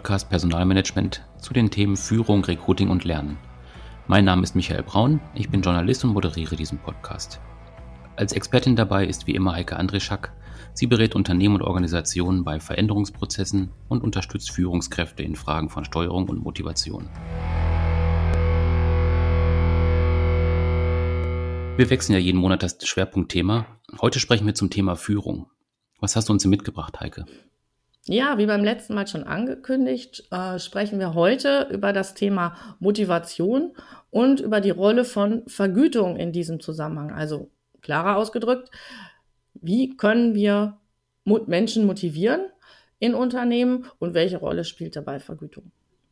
Podcast Personalmanagement zu den Themen Führung, Recruiting und Lernen. Mein Name ist Michael Braun, ich bin Journalist und moderiere diesen Podcast. Als Expertin dabei ist wie immer Heike Andrischak. Sie berät Unternehmen und Organisationen bei Veränderungsprozessen und unterstützt Führungskräfte in Fragen von Steuerung und Motivation. Wir wechseln ja jeden Monat das Schwerpunktthema. Heute sprechen wir zum Thema Führung. Was hast du uns mitgebracht, Heike? Ja, wie beim letzten Mal schon angekündigt, äh, sprechen wir heute über das Thema Motivation und über die Rolle von Vergütung in diesem Zusammenhang. Also klarer ausgedrückt, wie können wir Menschen motivieren in Unternehmen und welche Rolle spielt dabei Vergütung?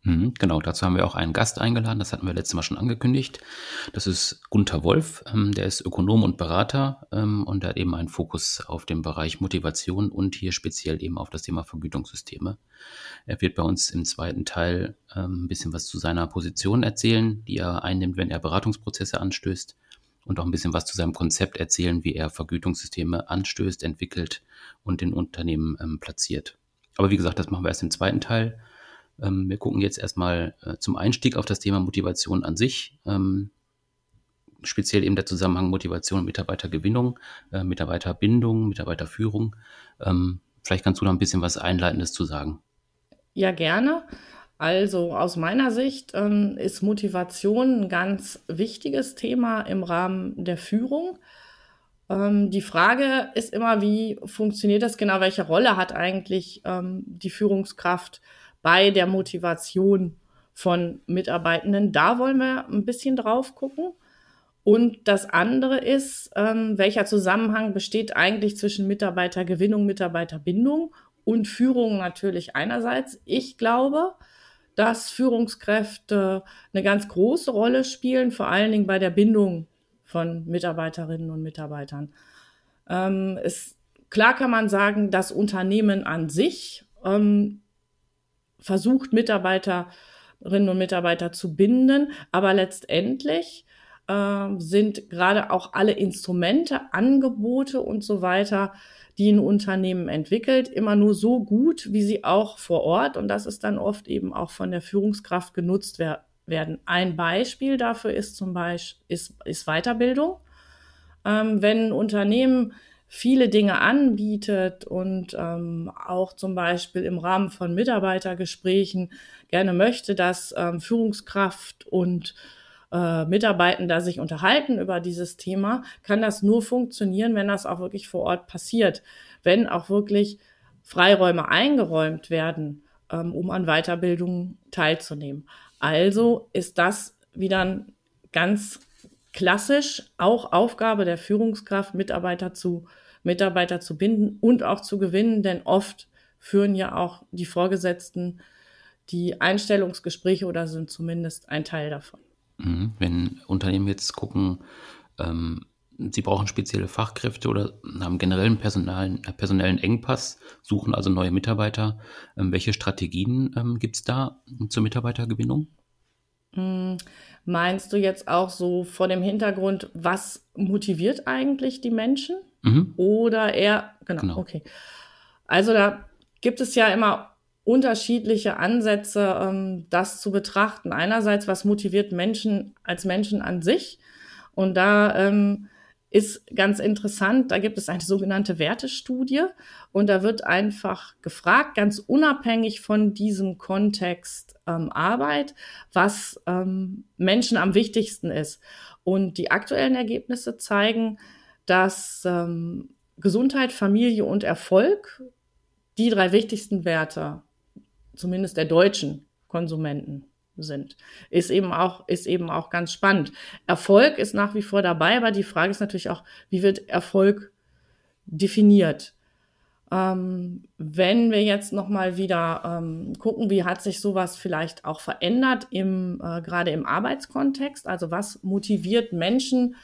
Mhm, genau, dazu haben wir auch einen Gast eingeladen, das hatten wir letztes Mal schon angekündigt. Das ist Gunther Wolf, ähm, der ist Ökonom und Berater ähm, und hat eben einen Fokus auf den Bereich Motivation und hier speziell eben auf das Thema Vergütungssysteme. Er wird bei uns im zweiten Teil ähm, ein bisschen was zu seiner Position erzählen, die er einnimmt, wenn er Beratungsprozesse anstößt und auch ein bisschen was zu seinem Konzept erzählen, wie er Vergütungssysteme anstößt, entwickelt und in Unternehmen platziert. Aber wie gesagt, das machen wir erst im zweiten Teil. Ähm, wir gucken jetzt erstmal äh, zum Einstieg auf das Thema Motivation an sich. Ähm, speziell eben der Zusammenhang Motivation und Mitarbeitergewinnung, äh, Mitarbeiterbindung, Mitarbeiterführung. Ähm, vielleicht kannst du da ein bisschen was Einleitendes zu sagen. Ja, gerne. Also aus meiner Sicht ähm, ist Motivation ein ganz wichtiges Thema im Rahmen der Führung. Ähm, die Frage ist immer, wie funktioniert das genau? Welche Rolle hat eigentlich ähm, die Führungskraft bei der Motivation von Mitarbeitenden. Da wollen wir ein bisschen drauf gucken. Und das andere ist, ähm, welcher Zusammenhang besteht eigentlich zwischen Mitarbeitergewinnung, Mitarbeiterbindung und Führung natürlich einerseits. Ich glaube, dass Führungskräfte eine ganz große Rolle spielen, vor allen Dingen bei der Bindung von Mitarbeiterinnen und Mitarbeitern. Ähm, es, klar kann man sagen, das Unternehmen an sich ähm, versucht, Mitarbeiterinnen und Mitarbeiter zu binden, aber letztendlich äh, sind gerade auch alle Instrumente, Angebote und so weiter, die ein Unternehmen entwickelt, immer nur so gut, wie sie auch vor Ort, und das ist dann oft eben auch von der Führungskraft genutzt wer werden. Ein Beispiel dafür ist zum Beispiel ist, ist Weiterbildung. Ähm, wenn ein Unternehmen viele Dinge anbietet und ähm, auch zum Beispiel im Rahmen von Mitarbeitergesprächen gerne möchte, dass ähm, Führungskraft und äh, Mitarbeitender sich unterhalten über dieses Thema, kann das nur funktionieren, wenn das auch wirklich vor Ort passiert, wenn auch wirklich Freiräume eingeräumt werden, ähm, um an Weiterbildung teilzunehmen. Also ist das wieder ein ganz klassisch auch Aufgabe der Führungskraft, Mitarbeiter zu, Mitarbeiter zu binden und auch zu gewinnen, denn oft führen ja auch die Vorgesetzten die Einstellungsgespräche oder sind zumindest ein Teil davon. Mhm. Wenn Unternehmen jetzt gucken, ähm, sie brauchen spezielle Fachkräfte oder haben generell einen personellen, personellen Engpass, suchen also neue Mitarbeiter, ähm, welche Strategien ähm, gibt es da zur Mitarbeitergewinnung? Meinst du jetzt auch so vor dem Hintergrund, was motiviert eigentlich die Menschen? Mhm. Oder eher, genau, genau, okay. Also da gibt es ja immer unterschiedliche Ansätze, ähm, das zu betrachten. Einerseits, was motiviert Menschen als Menschen an sich? Und da ähm, ist ganz interessant, da gibt es eine sogenannte Wertestudie und da wird einfach gefragt, ganz unabhängig von diesem Kontext ähm, Arbeit, was ähm, Menschen am wichtigsten ist. Und die aktuellen Ergebnisse zeigen, dass ähm, Gesundheit, Familie und Erfolg die drei wichtigsten Werte, zumindest der deutschen Konsumenten, sind. Ist eben auch, ist eben auch ganz spannend. Erfolg ist nach wie vor dabei, aber die Frage ist natürlich auch, wie wird Erfolg definiert? Ähm, wenn wir jetzt nochmal wieder ähm, gucken, wie hat sich sowas vielleicht auch verändert im, äh, gerade im Arbeitskontext? Also was motiviert Menschen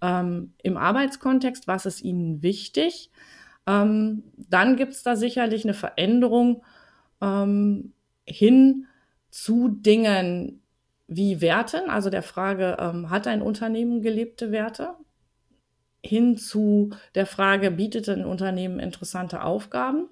ähm, im Arbeitskontext? Was ist ihnen wichtig? Ähm, dann gibt es da sicherlich eine Veränderung ähm, hin zu Dingen wie Werten, also der Frage, ähm, hat ein Unternehmen gelebte Werte, hin zu der Frage, bietet ein Unternehmen interessante Aufgaben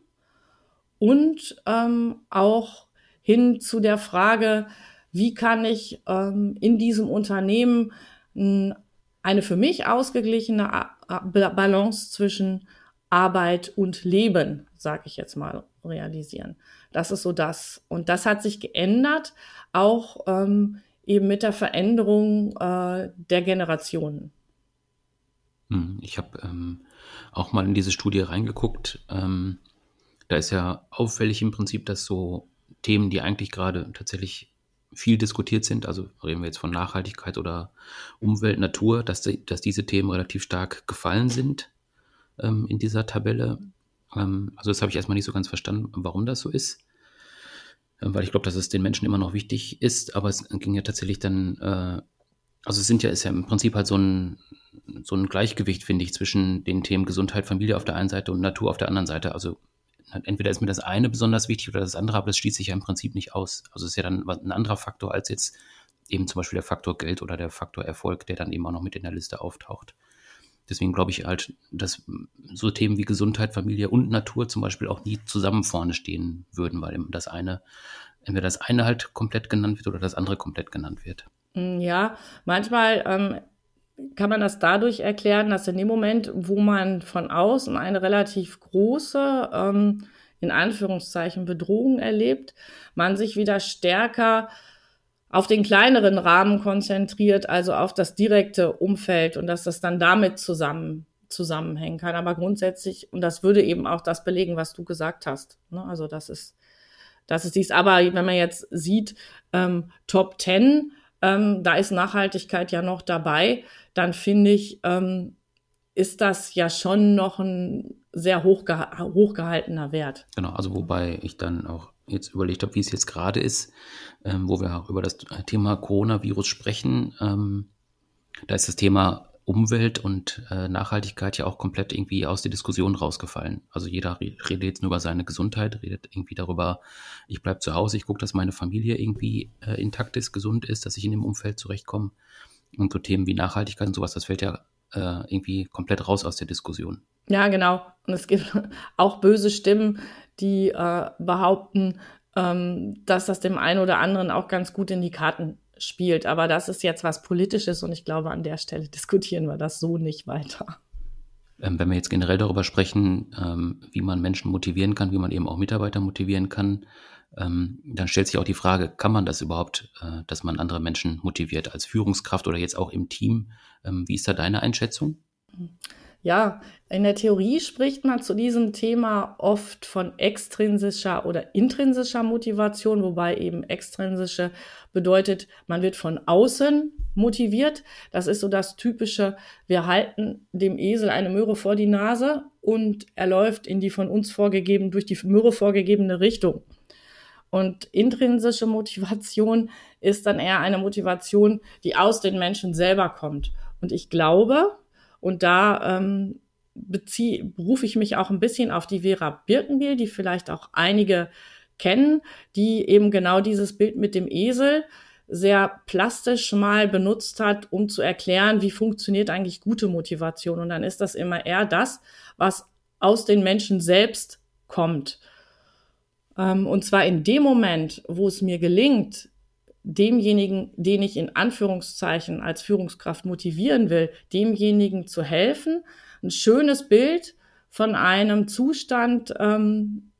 und ähm, auch hin zu der Frage, wie kann ich ähm, in diesem Unternehmen eine für mich ausgeglichene Balance zwischen Arbeit und Leben, sage ich jetzt mal, realisieren. Das ist so das. Und das hat sich geändert, auch ähm, eben mit der Veränderung äh, der Generationen. Hm, ich habe ähm, auch mal in diese Studie reingeguckt. Ähm, da ist ja auffällig im Prinzip, dass so Themen, die eigentlich gerade tatsächlich viel diskutiert sind, also reden wir jetzt von Nachhaltigkeit oder Umwelt, Natur, dass, dass diese Themen relativ stark gefallen sind ähm, in dieser Tabelle. Ähm, also das habe ich erstmal nicht so ganz verstanden, warum das so ist. Ähm, weil ich glaube, dass es den Menschen immer noch wichtig ist, aber es ging ja tatsächlich dann, äh, also es sind ja, ist ja im Prinzip halt so ein, so ein Gleichgewicht, finde ich, zwischen den Themen Gesundheit, Familie auf der einen Seite und Natur auf der anderen Seite. Also entweder ist mir das eine besonders wichtig oder das andere, aber das schließt sich ja im Prinzip nicht aus. Also es ist ja dann ein anderer Faktor als jetzt eben zum Beispiel der Faktor Geld oder der Faktor Erfolg, der dann eben auch noch mit in der Liste auftaucht. Deswegen glaube ich halt, dass so Themen wie Gesundheit, Familie und Natur zum Beispiel auch nie zusammen vorne stehen würden, weil das eine, entweder das eine halt komplett genannt wird oder das andere komplett genannt wird. Mm, ja, manchmal ähm, kann man das dadurch erklären, dass in dem Moment, wo man von außen eine relativ große, ähm, in Anführungszeichen, Bedrohung erlebt, man sich wieder stärker auf den kleineren Rahmen konzentriert, also auf das direkte Umfeld und dass das dann damit zusammen zusammenhängen kann. Aber grundsätzlich, und das würde eben auch das belegen, was du gesagt hast. Ne? Also das ist, das ist dies. Aber wenn man jetzt sieht, ähm, Top Ten, ähm, da ist Nachhaltigkeit ja noch dabei, dann finde ich, ähm, ist das ja schon noch ein sehr hochgeha hochgehaltener Wert. Genau, also wobei ich dann auch jetzt überlegt habe, wie es jetzt gerade ist, ähm, wo wir auch über das Thema Coronavirus sprechen. Ähm, da ist das Thema Umwelt und äh, Nachhaltigkeit ja auch komplett irgendwie aus der Diskussion rausgefallen. Also jeder redet jetzt nur über seine Gesundheit, redet irgendwie darüber, ich bleibe zu Hause, ich gucke, dass meine Familie irgendwie äh, intakt ist, gesund ist, dass ich in dem Umfeld zurechtkomme. Und so Themen wie Nachhaltigkeit und sowas, das fällt ja äh, irgendwie komplett raus aus der Diskussion. Ja, genau. Und es gibt auch böse Stimmen, die äh, behaupten, ähm, dass das dem einen oder anderen auch ganz gut in die Karten spielt. Aber das ist jetzt was Politisches und ich glaube, an der Stelle diskutieren wir das so nicht weiter. Ähm, wenn wir jetzt generell darüber sprechen, ähm, wie man Menschen motivieren kann, wie man eben auch Mitarbeiter motivieren kann, ähm, dann stellt sich auch die Frage, kann man das überhaupt, äh, dass man andere Menschen motiviert als Führungskraft oder jetzt auch im Team? Wie ist da deine Einschätzung? Ja, in der Theorie spricht man zu diesem Thema oft von extrinsischer oder intrinsischer Motivation, wobei eben extrinsische bedeutet, man wird von außen motiviert. Das ist so das typische, wir halten dem Esel eine Möhre vor die Nase und er läuft in die von uns vorgegeben, durch die Möhre vorgegebene Richtung. Und intrinsische Motivation ist dann eher eine Motivation, die aus den Menschen selber kommt. Und ich glaube, und da ähm, beziehe, berufe ich mich auch ein bisschen auf die Vera Birkenbiel, die vielleicht auch einige kennen, die eben genau dieses Bild mit dem Esel sehr plastisch mal benutzt hat, um zu erklären, wie funktioniert eigentlich gute Motivation. Und dann ist das immer eher das, was aus den Menschen selbst kommt. Ähm, und zwar in dem Moment, wo es mir gelingt, demjenigen, den ich in Anführungszeichen als Führungskraft motivieren will, demjenigen zu helfen, ein schönes Bild von einem Zustand ähm,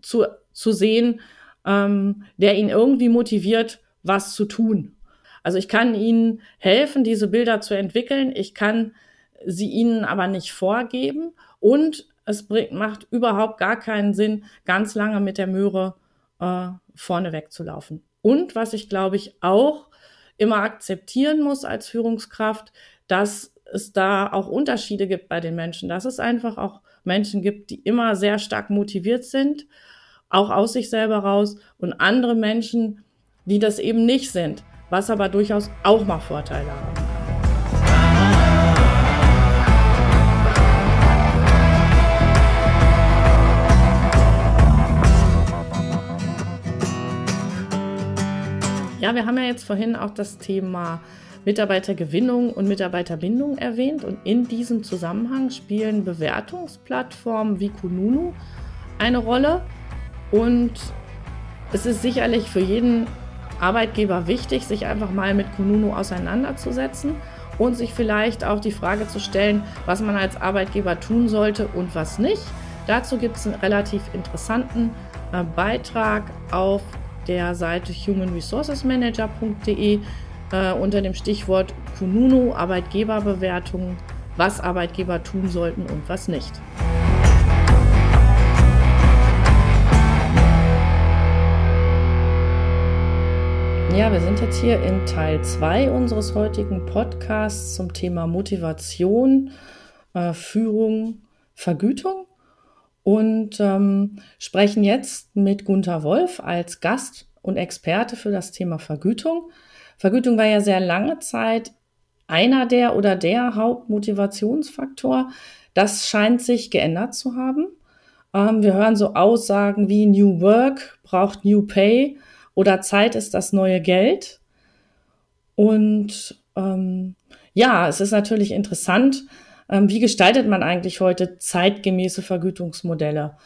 zu, zu sehen, ähm, der ihn irgendwie motiviert, was zu tun. Also ich kann ihnen helfen, diese Bilder zu entwickeln. Ich kann sie ihnen aber nicht vorgeben und es bringt, macht überhaupt gar keinen Sinn, ganz lange mit der Möhre äh, vorne wegzulaufen. Und was ich, glaube ich, auch immer akzeptieren muss als Führungskraft, dass es da auch Unterschiede gibt bei den Menschen, dass es einfach auch Menschen gibt, die immer sehr stark motiviert sind, auch aus sich selber raus, und andere Menschen, die das eben nicht sind, was aber durchaus auch mal Vorteile haben. Wir haben ja jetzt vorhin auch das Thema Mitarbeitergewinnung und Mitarbeiterbindung erwähnt und in diesem Zusammenhang spielen Bewertungsplattformen wie Kununu eine Rolle und es ist sicherlich für jeden Arbeitgeber wichtig, sich einfach mal mit Kununu auseinanderzusetzen und sich vielleicht auch die Frage zu stellen, was man als Arbeitgeber tun sollte und was nicht. Dazu gibt es einen relativ interessanten äh, Beitrag auf der Seite humanresourcesmanager.de äh, unter dem Stichwort Kununu Arbeitgeberbewertungen, was Arbeitgeber tun sollten und was nicht. Ja, wir sind jetzt hier in Teil 2 unseres heutigen Podcasts zum Thema Motivation, äh, Führung, Vergütung und ähm, sprechen jetzt mit Gunther Wolf als Gast und Experte für das Thema Vergütung. Vergütung war ja sehr lange Zeit einer der oder der Hauptmotivationsfaktor. Das scheint sich geändert zu haben. Ähm, wir hören so Aussagen wie New Work braucht New Pay oder Zeit ist das neue Geld. Und ähm, ja, es ist natürlich interessant, wie gestaltet man eigentlich heute zeitgemäße Vergütungsmodelle?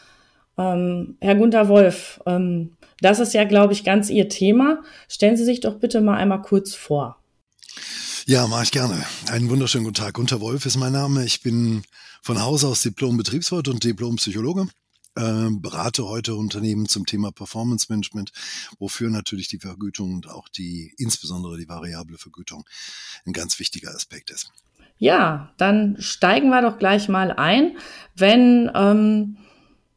Ähm, Herr Gunther Wolf, ähm, das ist ja, glaube ich, ganz Ihr Thema. Stellen Sie sich doch bitte mal einmal kurz vor. Ja, mache ich gerne. Einen wunderschönen guten Tag. Gunther Wolf ist mein Name. Ich bin von Haus aus Diplom-Betriebswirt und Diplom-Psychologe. Äh, berate heute Unternehmen zum Thema Performance Management, wofür natürlich die Vergütung und auch die, insbesondere die variable Vergütung, ein ganz wichtiger Aspekt ist. Ja, dann steigen wir doch gleich mal ein. Wenn, ähm,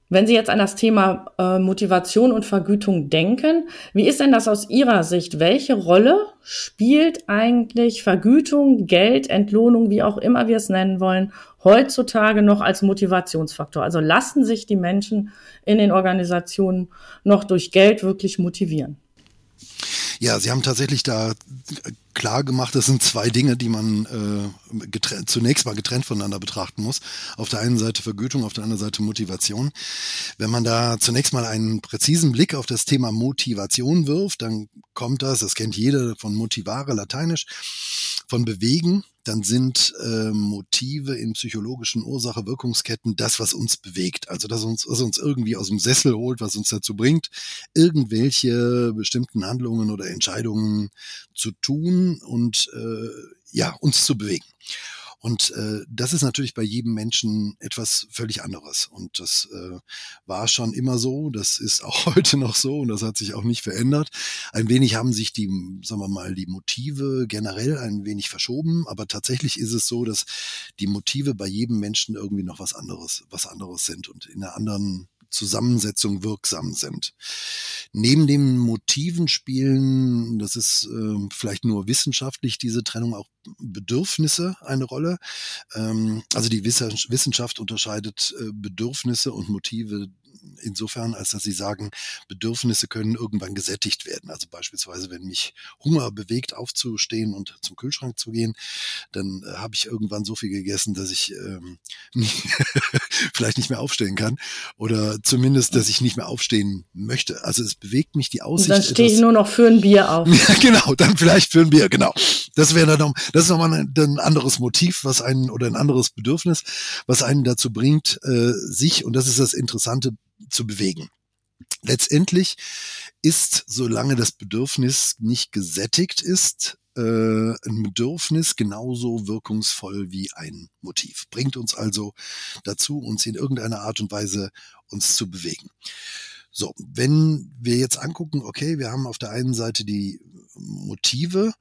wenn Sie jetzt an das Thema äh, Motivation und Vergütung denken, wie ist denn das aus Ihrer Sicht? Welche Rolle spielt eigentlich Vergütung, Geld, Entlohnung, wie auch immer wir es nennen wollen, heutzutage noch als Motivationsfaktor? Also lassen sich die Menschen in den Organisationen noch durch Geld wirklich motivieren? Ja, Sie haben tatsächlich da klar gemacht, das sind zwei Dinge, die man äh, zunächst mal getrennt voneinander betrachten muss. Auf der einen Seite Vergütung, auf der anderen Seite Motivation. Wenn man da zunächst mal einen präzisen Blick auf das Thema Motivation wirft, dann kommt das, das kennt jeder von motivare, lateinisch, von bewegen, dann sind äh, Motive in psychologischen Ursache-Wirkungsketten das, was uns bewegt. Also das uns, was uns irgendwie aus dem Sessel holt, was uns dazu bringt, irgendwelche bestimmten Handlungen oder Entscheidungen zu tun und äh, ja, uns zu bewegen. Und äh, das ist natürlich bei jedem Menschen etwas völlig anderes. Und das äh, war schon immer so, das ist auch heute noch so und das hat sich auch nicht verändert. Ein wenig haben sich die, sagen wir mal, die Motive generell ein wenig verschoben, aber tatsächlich ist es so, dass die Motive bei jedem Menschen irgendwie noch was anderes, was anderes sind und in einer anderen Zusammensetzung wirksam sind. Neben den Motiven spielen, das ist äh, vielleicht nur wissenschaftlich diese Trennung, auch Bedürfnisse eine Rolle. Ähm, also die Wissenschaft unterscheidet äh, Bedürfnisse und Motive insofern, als dass sie sagen, Bedürfnisse können irgendwann gesättigt werden. Also beispielsweise, wenn mich Hunger bewegt, aufzustehen und zum Kühlschrank zu gehen, dann äh, habe ich irgendwann so viel gegessen, dass ich ähm, nicht, vielleicht nicht mehr aufstehen kann. Oder zumindest, dass ich nicht mehr aufstehen möchte. Also es bewegt mich die Aussicht. Und dann stehe ich nur noch für ein Bier auf. ja, genau, dann vielleicht für ein Bier, genau. Das wäre dann, das ist nochmal ein, ein anderes Motiv, was einen oder ein anderes Bedürfnis, was einen dazu bringt, äh, sich, und das ist das Interessante, zu bewegen. Letztendlich ist, solange das Bedürfnis nicht gesättigt ist, äh, ein Bedürfnis genauso wirkungsvoll wie ein Motiv. Bringt uns also dazu, uns in irgendeiner Art und Weise uns zu bewegen. So, wenn wir jetzt angucken, okay, wir haben auf der einen Seite die Motive.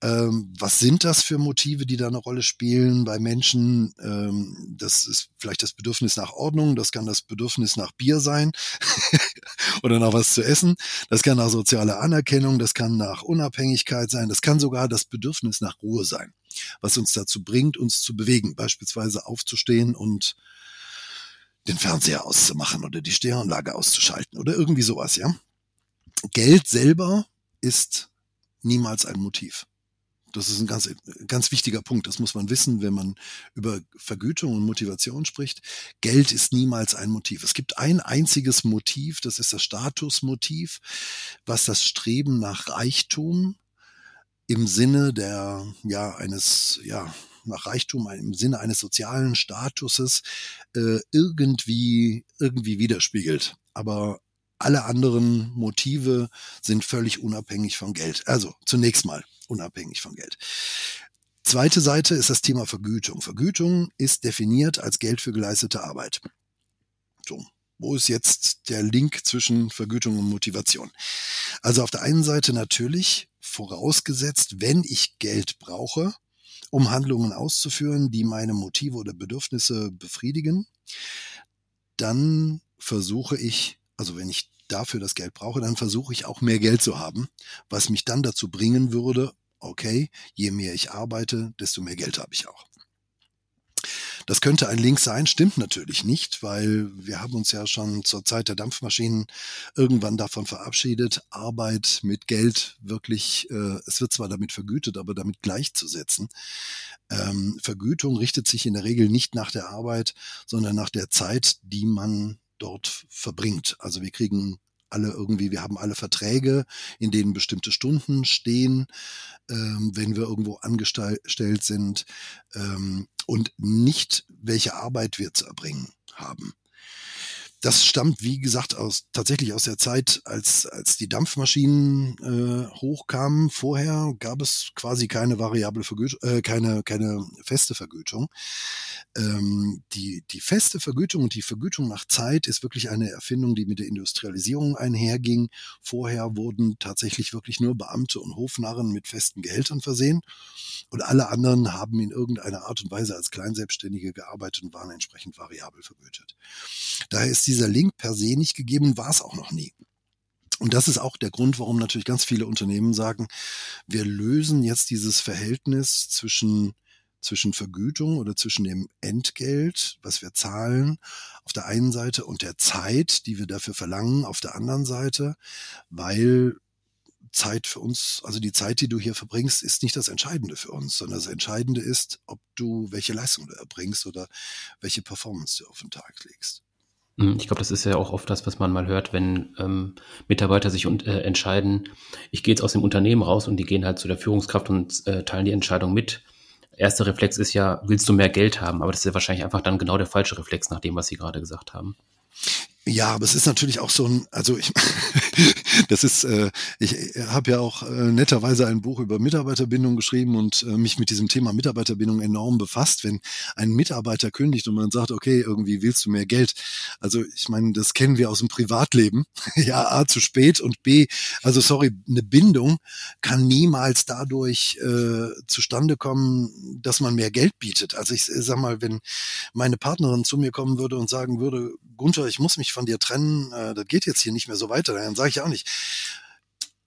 Ähm, was sind das für Motive, die da eine Rolle spielen bei Menschen? Ähm, das ist vielleicht das Bedürfnis nach Ordnung, das kann das Bedürfnis nach Bier sein oder nach was zu essen, das kann nach sozialer Anerkennung, das kann nach Unabhängigkeit sein, das kann sogar das Bedürfnis nach Ruhe sein, was uns dazu bringt, uns zu bewegen, beispielsweise aufzustehen und den Fernseher auszumachen oder die Stereoanlage auszuschalten oder irgendwie sowas, ja. Geld selber ist niemals ein Motiv. Das ist ein ganz, ganz wichtiger Punkt. Das muss man wissen, wenn man über Vergütung und Motivation spricht. Geld ist niemals ein Motiv. Es gibt ein einziges Motiv, das ist das Statusmotiv, was das Streben nach Reichtum im Sinne der, ja, eines, ja, nach Reichtum im Sinne eines sozialen Statuses äh, irgendwie, irgendwie widerspiegelt. Aber alle anderen Motive sind völlig unabhängig von Geld. Also zunächst mal unabhängig von Geld. Zweite Seite ist das Thema Vergütung. Vergütung ist definiert als Geld für geleistete Arbeit. So, wo ist jetzt der Link zwischen Vergütung und Motivation? Also auf der einen Seite natürlich vorausgesetzt, wenn ich Geld brauche, um Handlungen auszuführen, die meine Motive oder Bedürfnisse befriedigen, dann versuche ich, also wenn ich dafür das Geld brauche, dann versuche ich auch mehr Geld zu haben, was mich dann dazu bringen würde, okay, je mehr ich arbeite, desto mehr Geld habe ich auch. Das könnte ein Link sein, stimmt natürlich nicht, weil wir haben uns ja schon zur Zeit der Dampfmaschinen irgendwann davon verabschiedet, Arbeit mit Geld wirklich, äh, es wird zwar damit vergütet, aber damit gleichzusetzen. Ähm, Vergütung richtet sich in der Regel nicht nach der Arbeit, sondern nach der Zeit, die man dort verbringt. Also wir kriegen alle irgendwie, wir haben alle Verträge, in denen bestimmte Stunden stehen, ähm, wenn wir irgendwo angestellt sind ähm, und nicht, welche Arbeit wir zu erbringen haben. Das stammt, wie gesagt, aus tatsächlich aus der Zeit, als, als die Dampfmaschinen äh, hochkamen. Vorher gab es quasi keine variable Vergütung, äh, keine, keine feste Vergütung. Ähm, die, die feste Vergütung und die Vergütung nach Zeit ist wirklich eine Erfindung, die mit der Industrialisierung einherging. Vorher wurden tatsächlich wirklich nur Beamte und Hofnarren mit festen Gehältern versehen und alle anderen haben in irgendeiner Art und Weise als Kleinselbstständige gearbeitet und waren entsprechend variabel vergütet. Daher ist dieser Link per se nicht gegeben, war es auch noch nie. Und das ist auch der Grund, warum natürlich ganz viele Unternehmen sagen, wir lösen jetzt dieses Verhältnis zwischen zwischen Vergütung oder zwischen dem Entgelt, was wir zahlen, auf der einen Seite und der Zeit, die wir dafür verlangen, auf der anderen Seite, weil Zeit für uns, also die Zeit, die du hier verbringst, ist nicht das Entscheidende für uns, sondern das Entscheidende ist, ob du welche Leistung du erbringst oder welche Performance du auf den Tag legst. Hm, ich glaube, das ist ja auch oft das, was man mal hört, wenn ähm, Mitarbeiter sich und, äh, entscheiden, ich gehe jetzt aus dem Unternehmen raus und die gehen halt zu der Führungskraft und äh, teilen die Entscheidung mit. Erster Reflex ist ja, willst du mehr Geld haben? Aber das ist ja wahrscheinlich einfach dann genau der falsche Reflex nach dem, was Sie gerade gesagt haben. Ja, aber es ist natürlich auch so ein, also ich, das ist, äh, ich habe ja auch äh, netterweise ein Buch über Mitarbeiterbindung geschrieben und äh, mich mit diesem Thema Mitarbeiterbindung enorm befasst. Wenn ein Mitarbeiter kündigt und man sagt, okay, irgendwie willst du mehr Geld. Also ich meine, das kennen wir aus dem Privatleben. ja, A zu spät und B, also sorry, eine Bindung kann niemals dadurch äh, zustande kommen, dass man mehr Geld bietet. Also ich sag mal, wenn meine Partnerin zu mir kommen würde und sagen würde, Gunther, ich muss mich von dir trennen, äh, das geht jetzt hier nicht mehr so weiter, dann sage ich auch nicht,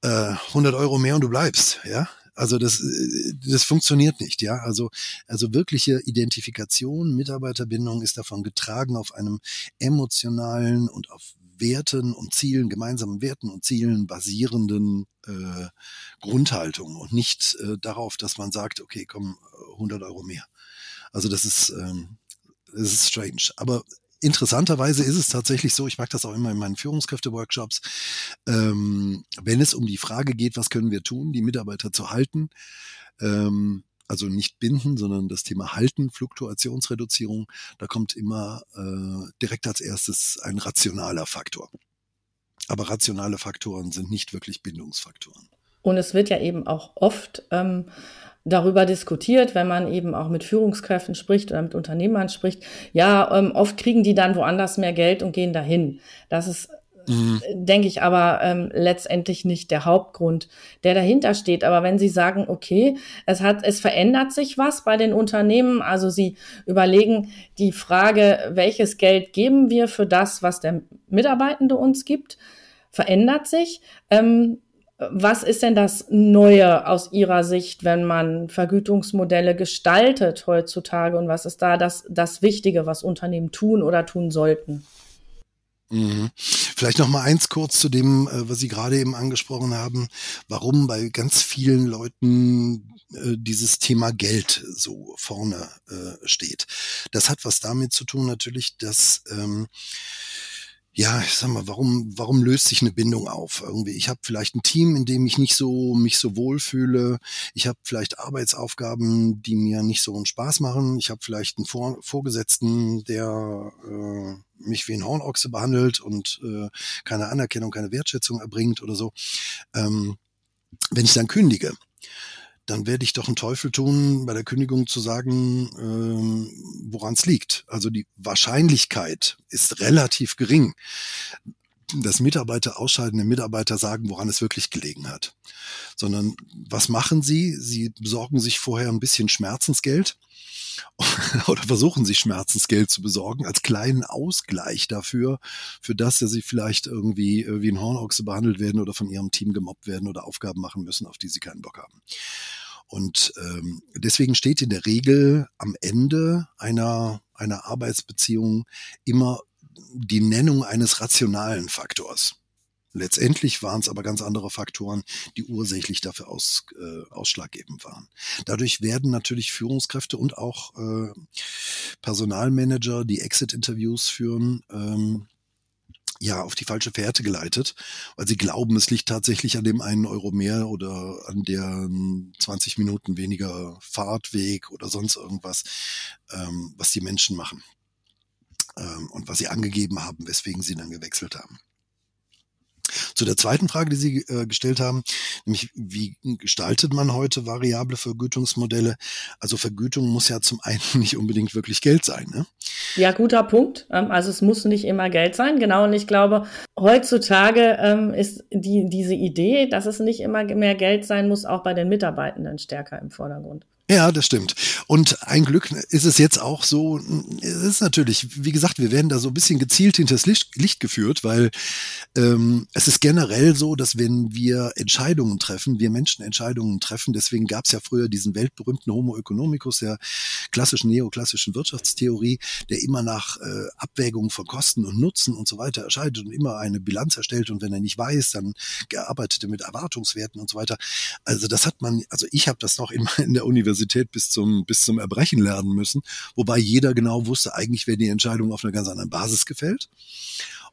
äh, 100 Euro mehr und du bleibst, ja. Also das, äh, das funktioniert nicht, ja. Also, also wirkliche Identifikation, Mitarbeiterbindung ist davon getragen auf einem emotionalen und auf Werten und Zielen, gemeinsamen Werten und Zielen basierenden äh, Grundhaltung und nicht äh, darauf, dass man sagt, okay, komm, 100 Euro mehr. Also das ist, ähm, das ist strange. Aber interessanterweise ist es tatsächlich so, ich mag das auch immer in meinen Führungskräfte-Workshops, ähm, wenn es um die Frage geht, was können wir tun, die Mitarbeiter zu halten, ähm, also nicht binden, sondern das Thema Halten, Fluktuationsreduzierung, da kommt immer äh, direkt als erstes ein rationaler Faktor. Aber rationale Faktoren sind nicht wirklich Bindungsfaktoren. Und es wird ja eben auch oft ähm, darüber diskutiert, wenn man eben auch mit Führungskräften spricht oder mit Unternehmern spricht. Ja, ähm, oft kriegen die dann woanders mehr Geld und gehen dahin. Das ist Mhm. denke ich aber ähm, letztendlich nicht der Hauptgrund, der dahinter steht. Aber wenn Sie sagen, okay, es hat, es verändert sich was bei den Unternehmen, also Sie überlegen die Frage, welches Geld geben wir für das, was der Mitarbeitende uns gibt, verändert sich. Ähm, was ist denn das Neue aus Ihrer Sicht, wenn man Vergütungsmodelle gestaltet heutzutage? Und was ist da das, das Wichtige, was Unternehmen tun oder tun sollten? Mhm. Vielleicht noch mal eins kurz zu dem, äh, was Sie gerade eben angesprochen haben, warum bei ganz vielen Leuten äh, dieses Thema Geld so vorne äh, steht. Das hat was damit zu tun natürlich, dass ähm, ja, ich sag mal, warum, warum löst sich eine Bindung auf? Irgendwie, ich habe vielleicht ein Team, in dem ich nicht so mich so wohl fühle. Ich habe vielleicht Arbeitsaufgaben, die mir nicht so einen Spaß machen. Ich habe vielleicht einen Vor Vorgesetzten, der äh, mich wie ein Hornochse behandelt und äh, keine Anerkennung, keine Wertschätzung erbringt oder so. Ähm, wenn ich dann kündige, dann werde ich doch einen Teufel tun, bei der Kündigung zu sagen, ähm, woran es liegt. Also die Wahrscheinlichkeit ist relativ gering, dass Mitarbeiter ausscheidende Mitarbeiter sagen, woran es wirklich gelegen hat. Sondern was machen sie? Sie besorgen sich vorher ein bisschen Schmerzensgeld oder versuchen sich Schmerzensgeld zu besorgen als kleinen Ausgleich dafür, für das, dass sie vielleicht irgendwie äh, wie ein Hornochse behandelt werden oder von ihrem Team gemobbt werden oder Aufgaben machen müssen, auf die sie keinen Bock haben. Und ähm, deswegen steht in der Regel am Ende einer, einer Arbeitsbeziehung immer die Nennung eines rationalen Faktors. Letztendlich waren es aber ganz andere Faktoren, die ursächlich dafür aus, äh, ausschlaggebend waren. Dadurch werden natürlich Führungskräfte und auch äh, Personalmanager, die Exit-Interviews führen, ähm, ja, auf die falsche Fährte geleitet, weil sie glauben, es liegt tatsächlich an dem einen Euro mehr oder an der 20 Minuten weniger Fahrtweg oder sonst irgendwas, ähm, was die Menschen machen ähm, und was sie angegeben haben, weswegen sie dann gewechselt haben. Zu der zweiten Frage, die Sie äh, gestellt haben, nämlich wie gestaltet man heute variable Vergütungsmodelle? Also Vergütung muss ja zum einen nicht unbedingt wirklich Geld sein. Ne? Ja, guter Punkt. Ähm, also es muss nicht immer Geld sein, genau. Und ich glaube, heutzutage ähm, ist die, diese Idee, dass es nicht immer mehr Geld sein muss, auch bei den Mitarbeitenden stärker im Vordergrund. Ja, das stimmt. Und ein Glück ist es jetzt auch so, es ist natürlich, wie gesagt, wir werden da so ein bisschen gezielt hinters Licht, Licht geführt, weil ähm, es ist generell so, dass wenn wir Entscheidungen treffen, wir Menschen Entscheidungen treffen, deswegen gab es ja früher diesen weltberühmten Homo economicus der klassischen neoklassischen Wirtschaftstheorie, der immer nach äh, Abwägung von Kosten und Nutzen und so weiter erscheidet und immer eine Bilanz erstellt und wenn er nicht weiß, dann gearbeitet mit Erwartungswerten und so weiter. Also das hat man, also ich habe das noch immer in der Universität Universität bis zum, bis zum Erbrechen lernen müssen, wobei jeder genau wusste, eigentlich wäre die Entscheidung auf einer ganz anderen Basis gefällt.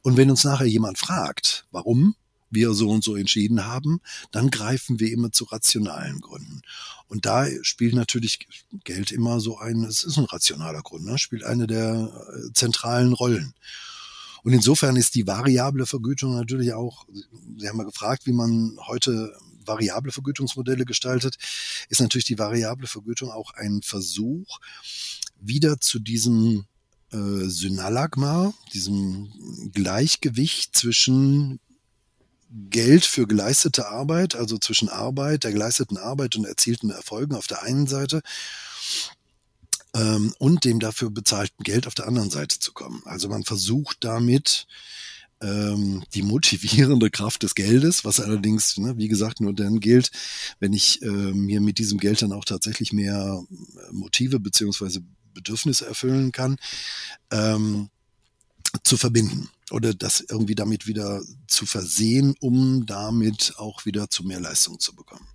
Und wenn uns nachher jemand fragt, warum wir so und so entschieden haben, dann greifen wir immer zu rationalen Gründen. Und da spielt natürlich Geld immer so ein, es ist ein rationaler Grund, ne? spielt eine der äh, zentralen Rollen. Und insofern ist die variable Vergütung natürlich auch, Sie haben ja gefragt, wie man heute variable Vergütungsmodelle gestaltet, ist natürlich die variable Vergütung auch ein Versuch, wieder zu diesem äh, Synalagma, diesem Gleichgewicht zwischen Geld für geleistete Arbeit, also zwischen Arbeit, der geleisteten Arbeit und erzielten Erfolgen auf der einen Seite ähm, und dem dafür bezahlten Geld auf der anderen Seite zu kommen. Also man versucht damit ähm, die motivierende Kraft des Geldes, was allerdings, ne, wie gesagt, nur dann gilt, wenn ich äh, mir mit diesem Geld dann auch tatsächlich mehr äh, Motive beziehungsweise Bedürfnisse erfüllen kann, ähm, zu verbinden oder das irgendwie damit wieder zu versehen, um damit auch wieder zu mehr Leistung zu bekommen.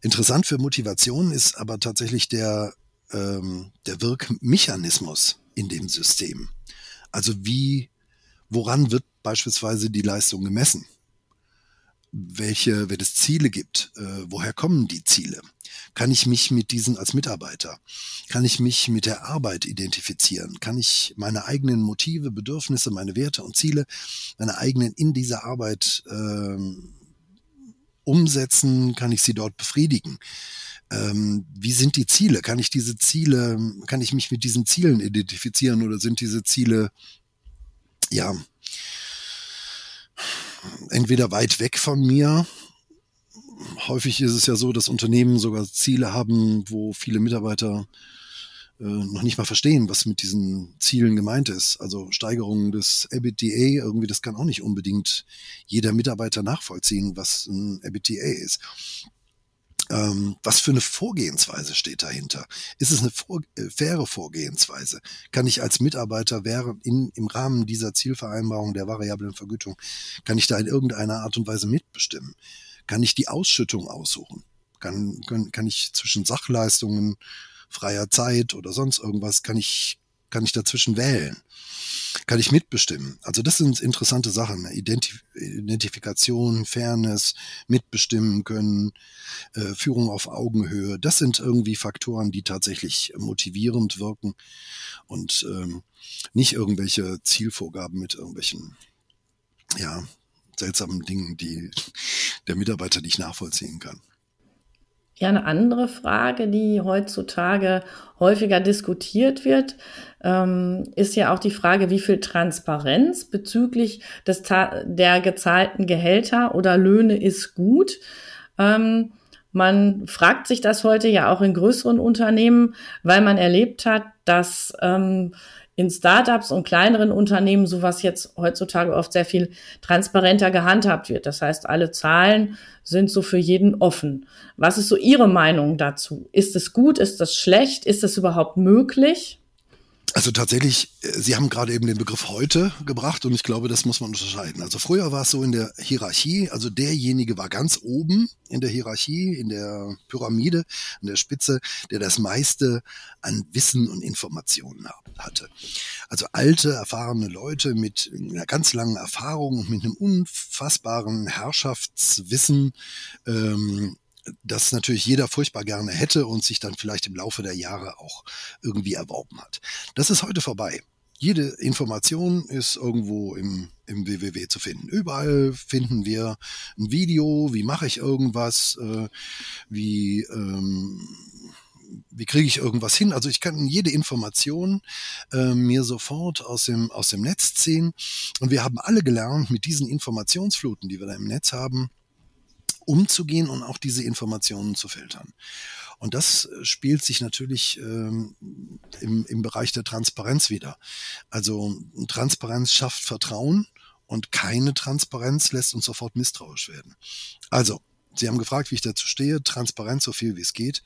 Interessant für Motivation ist aber tatsächlich der, ähm, der Wirkmechanismus in dem System. Also wie Woran wird beispielsweise die Leistung gemessen? Welche, wenn es Ziele gibt, äh, woher kommen die Ziele? Kann ich mich mit diesen als Mitarbeiter, kann ich mich mit der Arbeit identifizieren? Kann ich meine eigenen Motive, Bedürfnisse, meine Werte und Ziele, meine eigenen in dieser Arbeit ähm, umsetzen? Kann ich sie dort befriedigen? Ähm, wie sind die Ziele? Kann ich diese Ziele, kann ich mich mit diesen Zielen identifizieren oder sind diese Ziele ja, entweder weit weg von mir. Häufig ist es ja so, dass Unternehmen sogar Ziele haben, wo viele Mitarbeiter äh, noch nicht mal verstehen, was mit diesen Zielen gemeint ist. Also Steigerung des EBITDA, irgendwie, das kann auch nicht unbedingt jeder Mitarbeiter nachvollziehen, was ein EBITDA ist ähm, was für eine Vorgehensweise steht dahinter? Ist es eine vor, äh, faire Vorgehensweise? Kann ich als Mitarbeiter während in, im Rahmen dieser Zielvereinbarung der variablen Vergütung, kann ich da in irgendeiner Art und Weise mitbestimmen? Kann ich die Ausschüttung aussuchen? Kann, kann, kann ich zwischen Sachleistungen, freier Zeit oder sonst irgendwas, kann ich, kann ich dazwischen wählen? kann ich mitbestimmen. Also das sind interessante Sachen. Identif Identifikation, Fairness, mitbestimmen können, äh, Führung auf Augenhöhe. Das sind irgendwie Faktoren, die tatsächlich motivierend wirken und ähm, nicht irgendwelche Zielvorgaben mit irgendwelchen, ja, seltsamen Dingen, die der Mitarbeiter nicht nachvollziehen kann. Ja, eine andere Frage, die heutzutage häufiger diskutiert wird, ähm, ist ja auch die Frage, wie viel Transparenz bezüglich des der gezahlten Gehälter oder Löhne ist gut. Ähm, man fragt sich das heute ja auch in größeren Unternehmen, weil man erlebt hat, dass ähm, in Startups und kleineren Unternehmen sowas jetzt heutzutage oft sehr viel transparenter gehandhabt wird. Das heißt, alle Zahlen sind so für jeden offen. Was ist so Ihre Meinung dazu? Ist es gut? Ist das schlecht? Ist es überhaupt möglich? Also tatsächlich, äh, Sie haben gerade eben den Begriff heute gebracht und ich glaube, das muss man unterscheiden. Also früher war es so in der Hierarchie, also derjenige war ganz oben in der Hierarchie, in der Pyramide, an der Spitze, der das meiste an Wissen und Informationen hatte. Also alte, erfahrene Leute mit einer ganz langen Erfahrung und mit einem unfassbaren Herrschaftswissen ähm, das natürlich jeder furchtbar gerne hätte und sich dann vielleicht im Laufe der Jahre auch irgendwie erworben hat. Das ist heute vorbei. Jede Information ist irgendwo im, im WWW zu finden. Überall finden wir ein Video, wie mache ich irgendwas, äh, wie, ähm, wie kriege ich irgendwas hin. Also ich kann jede Information äh, mir sofort aus dem, aus dem Netz ziehen. Und wir haben alle gelernt, mit diesen Informationsfluten, die wir da im Netz haben, umzugehen und auch diese Informationen zu filtern. Und das äh, spielt sich natürlich ähm, im, im Bereich der Transparenz wieder. Also Transparenz schafft Vertrauen und keine Transparenz lässt uns sofort misstrauisch werden. Also, Sie haben gefragt, wie ich dazu stehe. Transparenz so viel wie es geht.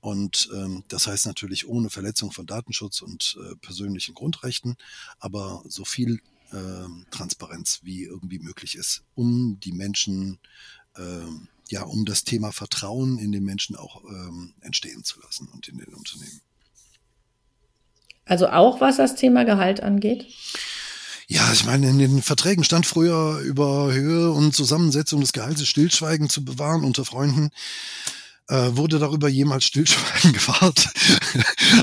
Und ähm, das heißt natürlich ohne Verletzung von Datenschutz und äh, persönlichen Grundrechten, aber so viel äh, Transparenz wie irgendwie möglich ist, um die Menschen ähm, ja, um das Thema Vertrauen in den Menschen auch ähm, entstehen zu lassen und in den Unternehmen. Also auch was das Thema Gehalt angeht? Ja, ich meine, in den Verträgen stand früher über Höhe und Zusammensetzung des Gehalts Stillschweigen zu bewahren unter Freunden. Äh, wurde darüber jemals Stillschweigen gewahrt?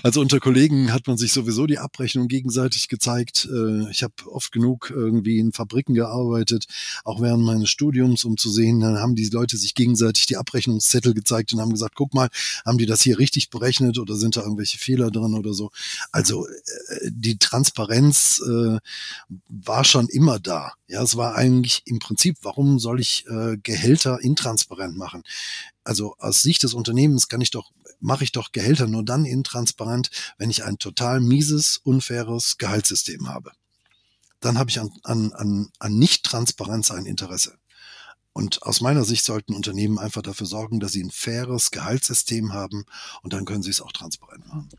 also unter Kollegen hat man sich sowieso die Abrechnung gegenseitig gezeigt. Äh, ich habe oft genug irgendwie in Fabriken gearbeitet, auch während meines Studiums, um zu sehen, dann haben die Leute sich gegenseitig die Abrechnungszettel gezeigt und haben gesagt, guck mal, haben die das hier richtig berechnet oder sind da irgendwelche Fehler drin oder so. Also äh, die Transparenz äh, war schon immer da. Ja, es war eigentlich im Prinzip, warum soll ich äh, Gehälter intransparent machen? Also aus Sicht des Unternehmens kann ich doch, mache ich doch Gehälter nur dann intransparent, wenn ich ein total mieses, unfaires Gehaltssystem habe. Dann habe ich an, an, an, an Nicht-Transparenz ein Interesse. Und aus meiner Sicht sollten Unternehmen einfach dafür sorgen, dass sie ein faires Gehaltssystem haben und dann können sie es auch transparent machen.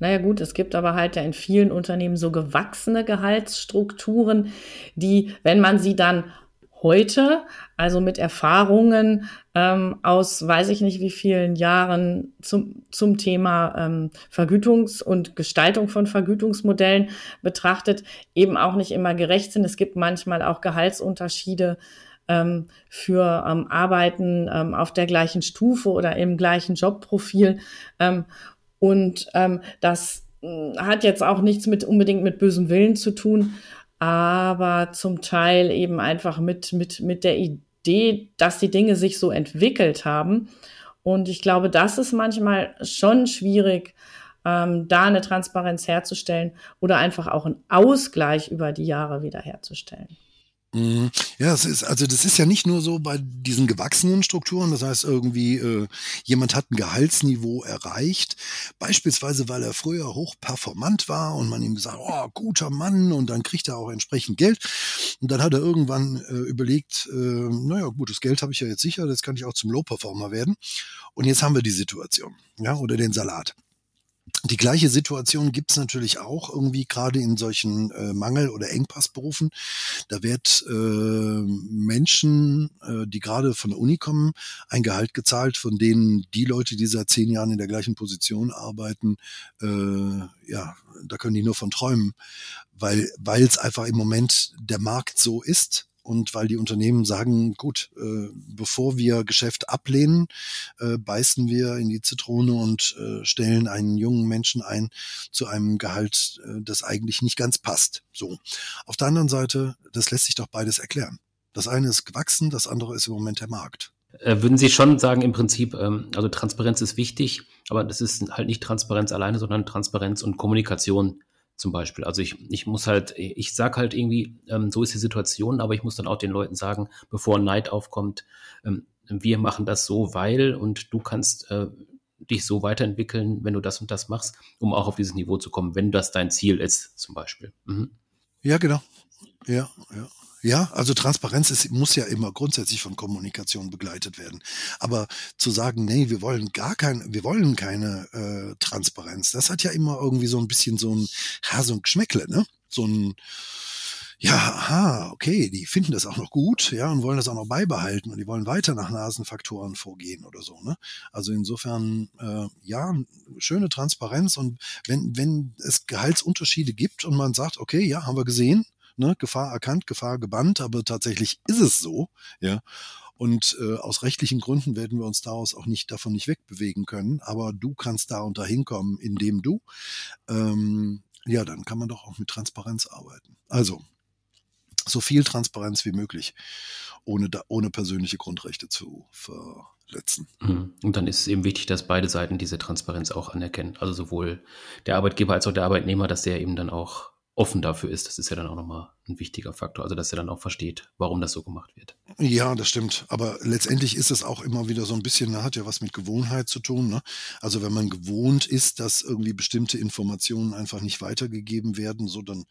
Naja gut, es gibt aber halt ja in vielen Unternehmen so gewachsene Gehaltsstrukturen, die, wenn man sie dann heute, also mit Erfahrungen ähm, aus weiß ich nicht wie vielen Jahren zum, zum Thema ähm, Vergütungs- und Gestaltung von Vergütungsmodellen betrachtet, eben auch nicht immer gerecht sind. Es gibt manchmal auch Gehaltsunterschiede ähm, für ähm, Arbeiten ähm, auf der gleichen Stufe oder im gleichen Jobprofil. Ähm, und ähm, das hm, hat jetzt auch nichts mit unbedingt mit bösem Willen zu tun, aber zum Teil eben einfach mit, mit, mit der Idee, dass die Dinge sich so entwickelt haben. Und ich glaube, das ist manchmal schon schwierig, ähm, da eine Transparenz herzustellen oder einfach auch einen Ausgleich über die Jahre wiederherzustellen. Mhm. Ja, es ist, also das ist ja nicht nur so bei diesen gewachsenen Strukturen, das heißt irgendwie, äh, jemand hat ein Gehaltsniveau erreicht, beispielsweise weil er früher hochperformant war und man ihm gesagt, oh, guter Mann, und dann kriegt er auch entsprechend Geld. Und dann hat er irgendwann äh, überlegt, äh, naja, gutes Geld habe ich ja jetzt sicher, das kann ich auch zum Low-Performer werden. Und jetzt haben wir die Situation, ja, oder den Salat. Die gleiche Situation gibt's natürlich auch irgendwie gerade in solchen äh, Mangel- oder Engpassberufen. Da wird äh, Menschen, äh, die gerade von der Uni kommen, ein Gehalt gezahlt, von denen die Leute, die seit zehn Jahren in der gleichen Position arbeiten, äh, ja, da können die nur von träumen, weil weil es einfach im Moment der Markt so ist und weil die Unternehmen sagen, gut, äh, bevor wir Geschäft ablehnen, äh, beißen wir in die Zitrone und äh, stellen einen jungen Menschen ein zu einem Gehalt, äh, das eigentlich nicht ganz passt. So. Auf der anderen Seite, das lässt sich doch beides erklären. Das eine ist gewachsen, das andere ist im Moment der Markt. Äh, würden Sie schon sagen, im Prinzip, ähm, also Transparenz ist wichtig, aber das ist halt nicht Transparenz alleine, sondern Transparenz und Kommunikation zum Beispiel. Also ich, ich muss halt, ich sag halt irgendwie, ähm, so ist die Situation, aber ich muss dann auch den Leuten sagen, bevor Neid aufkommt, ähm, wir machen das so, weil und du kannst äh, dich so weiterentwickeln, wenn du das und das machst, um auch auf dieses Niveau zu kommen, wenn das dein Ziel ist, zum Beispiel. Mhm. Ja, genau. Ja, ja. Ja, also Transparenz ist, muss ja immer grundsätzlich von Kommunikation begleitet werden. Aber zu sagen, nee, wir wollen gar kein, wir wollen keine äh, Transparenz, das hat ja immer irgendwie so ein bisschen so ein, ja, so ein Geschmäckle, ne? So ein, ja, aha, okay, die finden das auch noch gut, ja, und wollen das auch noch beibehalten und die wollen weiter nach Nasenfaktoren vorgehen oder so, ne? Also insofern, äh, ja, schöne Transparenz und wenn, wenn es Gehaltsunterschiede gibt und man sagt, okay, ja, haben wir gesehen, ne, Gefahr erkannt, Gefahr gebannt, aber tatsächlich ist es so, ja. Und äh, aus rechtlichen Gründen werden wir uns daraus auch nicht davon nicht wegbewegen können. Aber du kannst da und dahin kommen, indem du, ähm, ja, dann kann man doch auch mit Transparenz arbeiten. Also so viel Transparenz wie möglich, ohne da, ohne persönliche Grundrechte zu verletzen. Mhm. Und dann ist es eben wichtig, dass beide Seiten diese Transparenz auch anerkennen. Also sowohl der Arbeitgeber als auch der Arbeitnehmer, dass der eben dann auch offen dafür ist, das ist ja dann auch nochmal ein wichtiger Faktor. Also, dass er dann auch versteht, warum das so gemacht wird. Ja, das stimmt. Aber letztendlich ist es auch immer wieder so ein bisschen, hat ja was mit Gewohnheit zu tun. Ne? Also, wenn man gewohnt ist, dass irgendwie bestimmte Informationen einfach nicht weitergegeben werden, so dann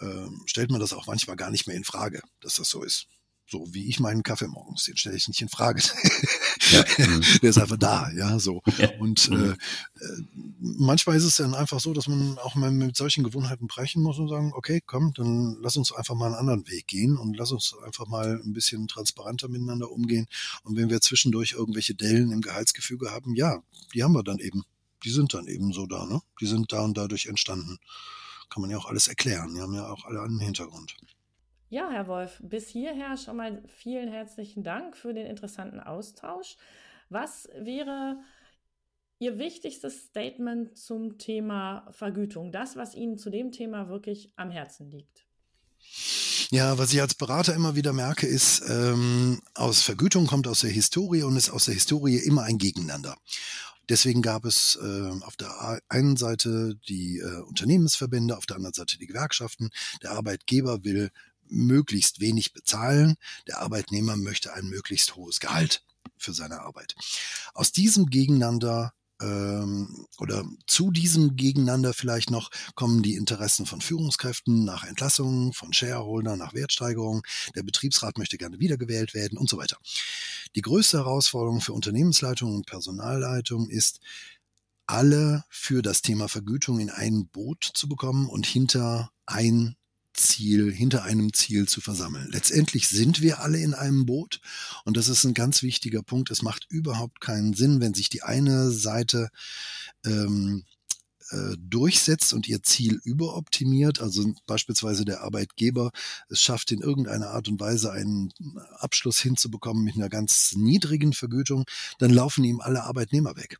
äh, stellt man das auch manchmal gar nicht mehr in Frage, dass das so ist. So wie ich meinen Kaffee morgens, den stelle ich nicht in Frage. Ja. Mhm. Der ist einfach da, ja, so. Ja. Und mhm. äh, äh, manchmal ist es dann einfach so, dass man auch mal mit solchen Gewohnheiten brechen muss und sagen, okay, komm, dann lass uns einfach mal einen anderen Weg gehen und lass uns einfach mal ein bisschen transparenter miteinander umgehen. Und wenn wir zwischendurch irgendwelche Dellen im Gehaltsgefüge haben, ja, die haben wir dann eben. Die sind dann eben so da, ne? Die sind da und dadurch entstanden. Kann man ja auch alles erklären. Die haben ja auch alle einen Hintergrund. Ja, Herr Wolf, bis hierher schon mal vielen herzlichen Dank für den interessanten Austausch. Was wäre Ihr wichtigstes Statement zum Thema Vergütung? Das, was Ihnen zu dem Thema wirklich am Herzen liegt? Ja, was ich als Berater immer wieder merke, ist, ähm, aus Vergütung kommt aus der Historie und ist aus der Historie immer ein Gegeneinander. Deswegen gab es äh, auf der einen Seite die äh, Unternehmensverbände, auf der anderen Seite die Gewerkschaften. Der Arbeitgeber will möglichst wenig bezahlen. Der Arbeitnehmer möchte ein möglichst hohes Gehalt für seine Arbeit. Aus diesem Gegeneinander ähm, oder zu diesem Gegeneinander vielleicht noch kommen die Interessen von Führungskräften nach Entlassungen, von Shareholdern nach Wertsteigerung. Der Betriebsrat möchte gerne wiedergewählt werden und so weiter. Die größte Herausforderung für Unternehmensleitung und Personalleitung ist, alle für das Thema Vergütung in ein Boot zu bekommen und hinter ein Ziel, hinter einem Ziel zu versammeln. Letztendlich sind wir alle in einem Boot und das ist ein ganz wichtiger Punkt. Es macht überhaupt keinen Sinn, wenn sich die eine Seite ähm, äh, durchsetzt und ihr Ziel überoptimiert, also beispielsweise der Arbeitgeber es schafft in irgendeiner Art und Weise einen Abschluss hinzubekommen mit einer ganz niedrigen Vergütung, dann laufen ihm alle Arbeitnehmer weg.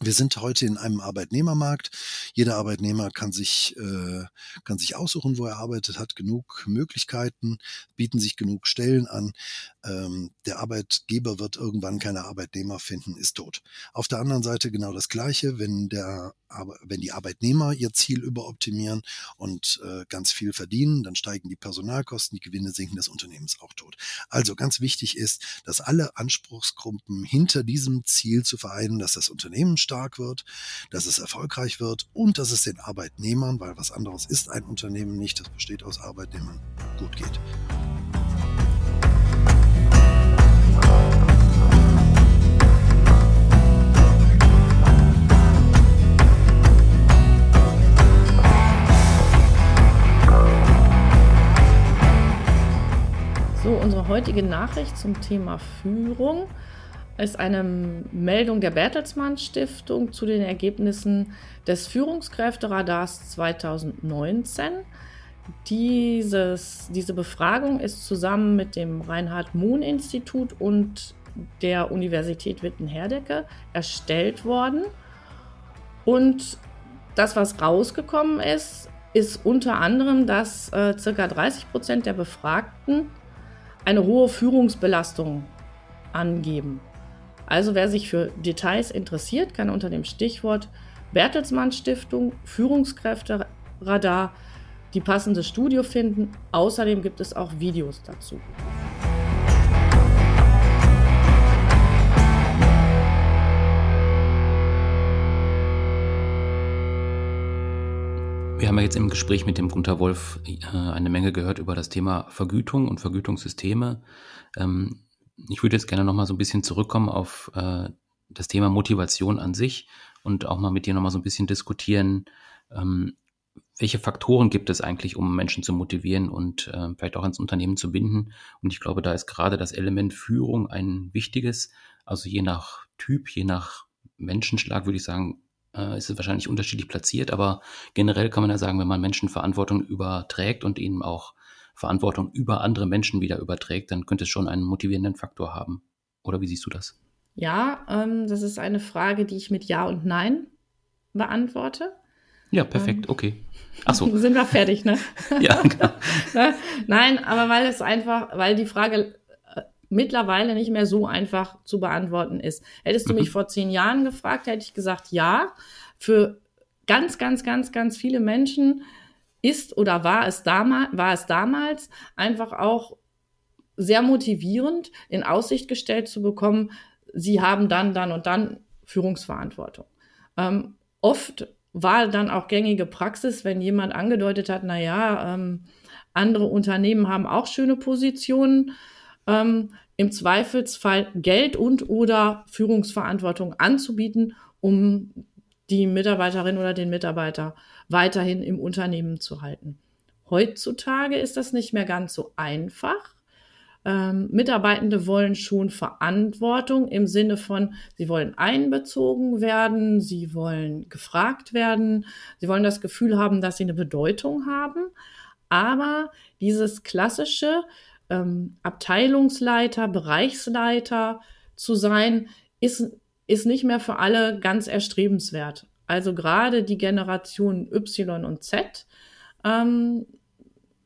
Wir sind heute in einem Arbeitnehmermarkt. Jeder Arbeitnehmer kann sich, äh, kann sich aussuchen, wo er arbeitet, hat genug Möglichkeiten, bieten sich genug Stellen an. Ähm, der Arbeitgeber wird irgendwann keine Arbeitnehmer finden, ist tot. Auf der anderen Seite genau das Gleiche, wenn der wenn die Arbeitnehmer ihr Ziel überoptimieren und äh, ganz viel verdienen, dann steigen die Personalkosten, die Gewinne sinken des Unternehmens auch tot. Also ganz wichtig ist, dass alle Anspruchsgruppen hinter diesem Ziel zu vereinen, dass das Unternehmen stark wird, dass es erfolgreich wird und dass es den Arbeitnehmern, weil was anderes ist ein Unternehmen nicht, das besteht aus Arbeitnehmern, gut geht. So, unsere heutige Nachricht zum Thema Führung ist eine Meldung der Bertelsmann Stiftung zu den Ergebnissen des Führungskräfteradars 2019. Dieses, diese Befragung ist zusammen mit dem Reinhard Mohn Institut und der Universität Witten-Herdecke erstellt worden. Und das, was rausgekommen ist, ist unter anderem, dass äh, ca. 30 Prozent der Befragten eine hohe Führungsbelastung angeben. Also wer sich für Details interessiert, kann unter dem Stichwort Bertelsmann Stiftung Führungskräfteradar die passende Studie finden. Außerdem gibt es auch Videos dazu. Wir haben ja jetzt im Gespräch mit dem Gunter Wolf äh, eine Menge gehört über das Thema Vergütung und Vergütungssysteme. Ich würde jetzt gerne nochmal so ein bisschen zurückkommen auf äh, das Thema Motivation an sich und auch mal mit dir nochmal so ein bisschen diskutieren, ähm, welche Faktoren gibt es eigentlich, um Menschen zu motivieren und äh, vielleicht auch ins Unternehmen zu binden. Und ich glaube, da ist gerade das Element Führung ein wichtiges. Also je nach Typ, je nach Menschenschlag würde ich sagen, äh, ist es wahrscheinlich unterschiedlich platziert, aber generell kann man ja sagen, wenn man Menschen Verantwortung überträgt und ihnen auch Verantwortung über andere Menschen wieder überträgt, dann könnte es schon einen motivierenden Faktor haben. Oder wie siehst du das? Ja, ähm, das ist eine Frage, die ich mit Ja und Nein beantworte. Ja, perfekt, ähm, okay. Achso. Sind wir fertig, ne? ja, genau. Nein, aber weil es einfach, weil die Frage äh, mittlerweile nicht mehr so einfach zu beantworten ist. Hättest du mhm. mich vor zehn Jahren gefragt, hätte ich gesagt, ja. Für ganz, ganz, ganz, ganz viele Menschen ist oder war es, damals, war es damals einfach auch sehr motivierend in Aussicht gestellt zu bekommen, sie haben dann, dann und dann Führungsverantwortung. Ähm, oft war dann auch gängige Praxis, wenn jemand angedeutet hat, na ja, ähm, andere Unternehmen haben auch schöne Positionen, ähm, im Zweifelsfall Geld und oder Führungsverantwortung anzubieten, um die Mitarbeiterin oder den Mitarbeiter weiterhin im Unternehmen zu halten. Heutzutage ist das nicht mehr ganz so einfach. Ähm, Mitarbeitende wollen schon Verantwortung im Sinne von, sie wollen einbezogen werden, sie wollen gefragt werden, sie wollen das Gefühl haben, dass sie eine Bedeutung haben. Aber dieses klassische ähm, Abteilungsleiter, Bereichsleiter zu sein, ist ist nicht mehr für alle ganz erstrebenswert. Also gerade die Generation Y und Z ähm,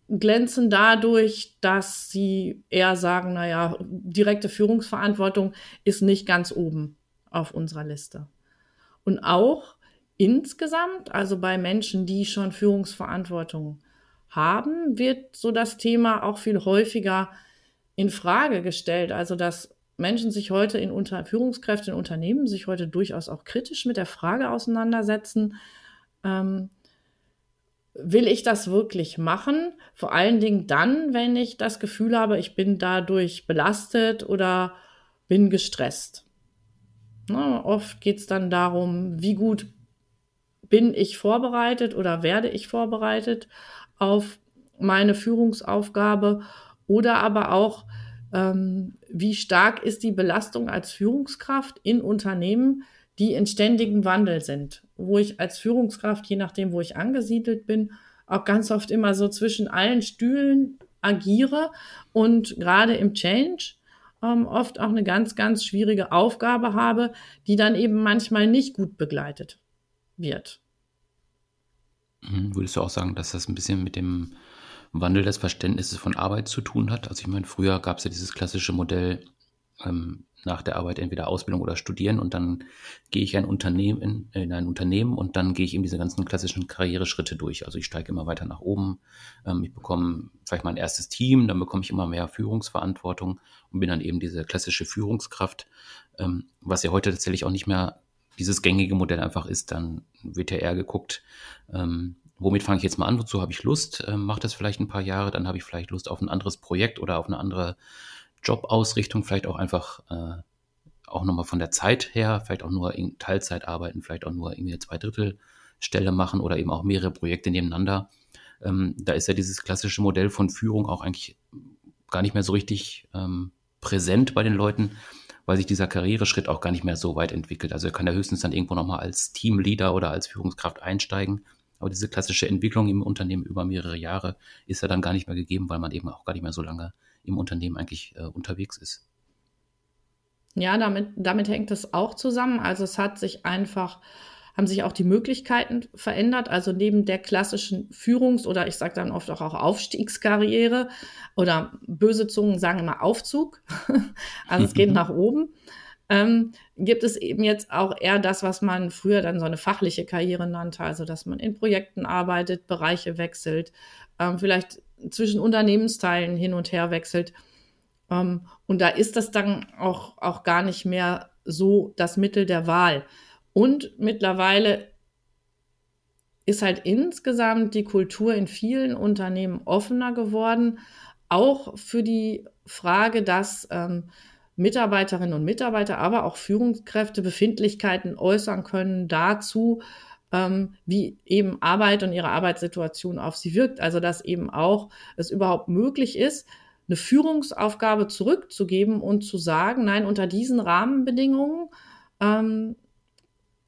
glänzen dadurch, dass sie eher sagen, naja, direkte Führungsverantwortung ist nicht ganz oben auf unserer Liste. Und auch insgesamt, also bei Menschen, die schon Führungsverantwortung haben, wird so das Thema auch viel häufiger in Frage gestellt. Also dass Menschen sich heute in Unter Führungskräfte in Unternehmen sich heute durchaus auch kritisch mit der Frage auseinandersetzen, ähm, will ich das wirklich machen? Vor allen Dingen dann, wenn ich das Gefühl habe, ich bin dadurch belastet oder bin gestresst. Na, oft geht es dann darum, wie gut bin ich vorbereitet oder werde ich vorbereitet auf meine Führungsaufgabe oder aber auch, ähm, wie stark ist die Belastung als Führungskraft in Unternehmen, die in ständigem Wandel sind, wo ich als Führungskraft, je nachdem, wo ich angesiedelt bin, auch ganz oft immer so zwischen allen Stühlen agiere und gerade im Change ähm, oft auch eine ganz, ganz schwierige Aufgabe habe, die dann eben manchmal nicht gut begleitet wird. Mhm. Würdest du auch sagen, dass das ein bisschen mit dem Wandel des Verständnisses von Arbeit zu tun hat. Also ich meine, früher gab es ja dieses klassische Modell ähm, nach der Arbeit entweder Ausbildung oder Studieren und dann gehe ich ein Unternehmen in, in, ein Unternehmen und dann gehe ich eben diese ganzen klassischen Karriereschritte durch. Also ich steige immer weiter nach oben, ähm, ich bekomme vielleicht mein erstes Team, dann bekomme ich immer mehr Führungsverantwortung und bin dann eben diese klassische Führungskraft, ähm, was ja heute tatsächlich auch nicht mehr dieses gängige Modell einfach ist. Dann wird ja eher geguckt, ähm, womit fange ich jetzt mal an, wozu habe ich Lust, ähm, mache das vielleicht ein paar Jahre, dann habe ich vielleicht Lust auf ein anderes Projekt oder auf eine andere Jobausrichtung, vielleicht auch einfach äh, auch nochmal von der Zeit her, vielleicht auch nur in Teilzeit arbeiten, vielleicht auch nur irgendwie eine Zweidrittelstelle machen oder eben auch mehrere Projekte nebeneinander. Ähm, da ist ja dieses klassische Modell von Führung auch eigentlich gar nicht mehr so richtig ähm, präsent bei den Leuten, weil sich dieser Karriereschritt auch gar nicht mehr so weit entwickelt. Also er kann ja höchstens dann irgendwo nochmal als Teamleader oder als Führungskraft einsteigen. Aber diese klassische Entwicklung im Unternehmen über mehrere Jahre ist ja dann gar nicht mehr gegeben, weil man eben auch gar nicht mehr so lange im Unternehmen eigentlich äh, unterwegs ist. Ja, damit, damit hängt es auch zusammen. Also es hat sich einfach, haben sich auch die Möglichkeiten verändert. Also neben der klassischen Führungs- oder ich sage dann oft auch, auch Aufstiegskarriere oder böse Zungen sagen immer Aufzug. also es geht nach oben. Ähm, gibt es eben jetzt auch eher das, was man früher dann so eine fachliche Karriere nannte, also dass man in Projekten arbeitet, Bereiche wechselt, ähm, vielleicht zwischen Unternehmensteilen hin und her wechselt. Ähm, und da ist das dann auch, auch gar nicht mehr so das Mittel der Wahl. Und mittlerweile ist halt insgesamt die Kultur in vielen Unternehmen offener geworden, auch für die Frage, dass ähm, Mitarbeiterinnen und Mitarbeiter, aber auch Führungskräfte Befindlichkeiten äußern können dazu, ähm, wie eben Arbeit und ihre Arbeitssituation auf sie wirkt. Also dass eben auch es überhaupt möglich ist, eine Führungsaufgabe zurückzugeben und zu sagen, nein, unter diesen Rahmenbedingungen ähm,